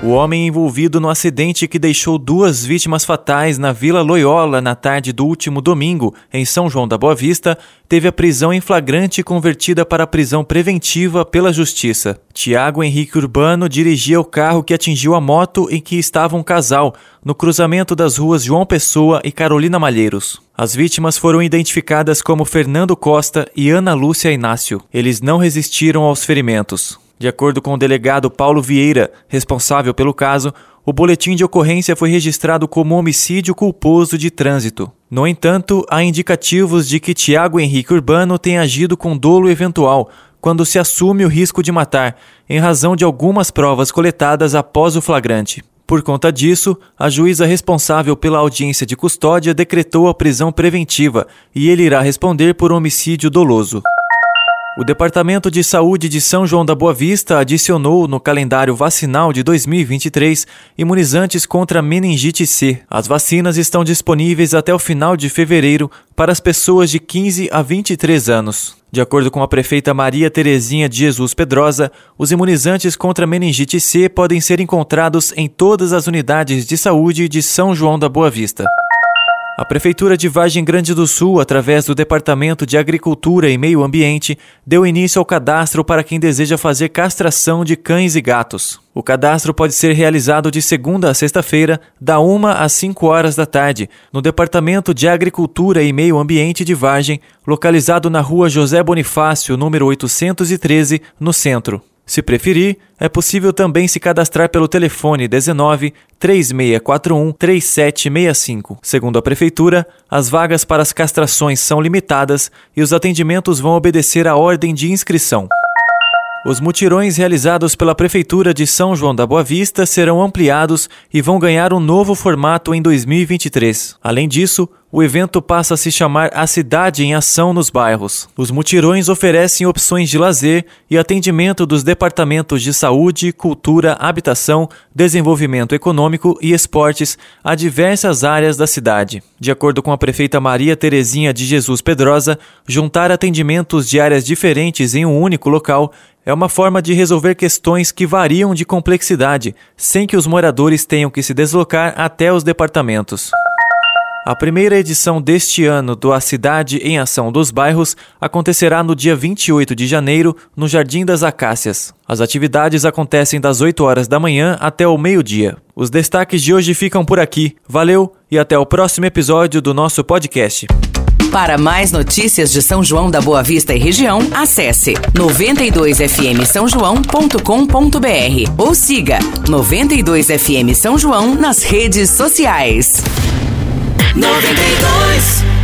O homem envolvido no acidente que deixou duas vítimas fatais na Vila Loyola na tarde do último domingo, em São João da Boa Vista, teve a prisão em flagrante convertida para prisão preventiva pela Justiça. Tiago Henrique Urbano dirigia o carro que atingiu a moto em que estava um casal, no cruzamento das ruas João Pessoa e Carolina Malheiros. As vítimas foram identificadas como Fernando Costa e Ana Lúcia Inácio. Eles não resistiram aos ferimentos. De acordo com o delegado Paulo Vieira, responsável pelo caso, o boletim de ocorrência foi registrado como homicídio culposo de trânsito. No entanto, há indicativos de que Tiago Henrique Urbano tem agido com dolo eventual quando se assume o risco de matar, em razão de algumas provas coletadas após o flagrante. Por conta disso, a juíza responsável pela audiência de custódia decretou a prisão preventiva e ele irá responder por homicídio doloso. O Departamento de Saúde de São João da Boa Vista adicionou no calendário vacinal de 2023 imunizantes contra meningite C. As vacinas estão disponíveis até o final de fevereiro para as pessoas de 15 a 23 anos. De acordo com a prefeita Maria Terezinha de Jesus Pedrosa, os imunizantes contra meningite C podem ser encontrados em todas as unidades de saúde de São João da Boa Vista. A Prefeitura de Vargem Grande do Sul, através do Departamento de Agricultura e Meio Ambiente, deu início ao cadastro para quem deseja fazer castração de cães e gatos. O cadastro pode ser realizado de segunda a sexta-feira, da 1 às 5 horas da tarde, no Departamento de Agricultura e Meio Ambiente de Vargem, localizado na rua José Bonifácio, número 813, no centro. Se preferir, é possível também se cadastrar pelo telefone 19 3641 3765. Segundo a Prefeitura, as vagas para as castrações são limitadas e os atendimentos vão obedecer à ordem de inscrição. Os mutirões realizados pela Prefeitura de São João da Boa Vista serão ampliados e vão ganhar um novo formato em 2023. Além disso, o evento passa a se chamar A Cidade em Ação nos Bairros. Os mutirões oferecem opções de lazer e atendimento dos departamentos de saúde, cultura, habitação, desenvolvimento econômico e esportes a diversas áreas da cidade. De acordo com a prefeita Maria Terezinha de Jesus Pedrosa, juntar atendimentos de áreas diferentes em um único local é uma forma de resolver questões que variam de complexidade, sem que os moradores tenham que se deslocar até os departamentos. A primeira edição deste ano do A Cidade em Ação dos Bairros acontecerá no dia 28 de janeiro, no Jardim das Acácias. As atividades acontecem das 8 horas da manhã até o meio-dia. Os destaques de hoje ficam por aqui. Valeu e até o próximo episódio do nosso podcast. Para mais notícias de São João da Boa Vista e região, acesse 92fm São ou siga 92fm São João nas redes sociais. 92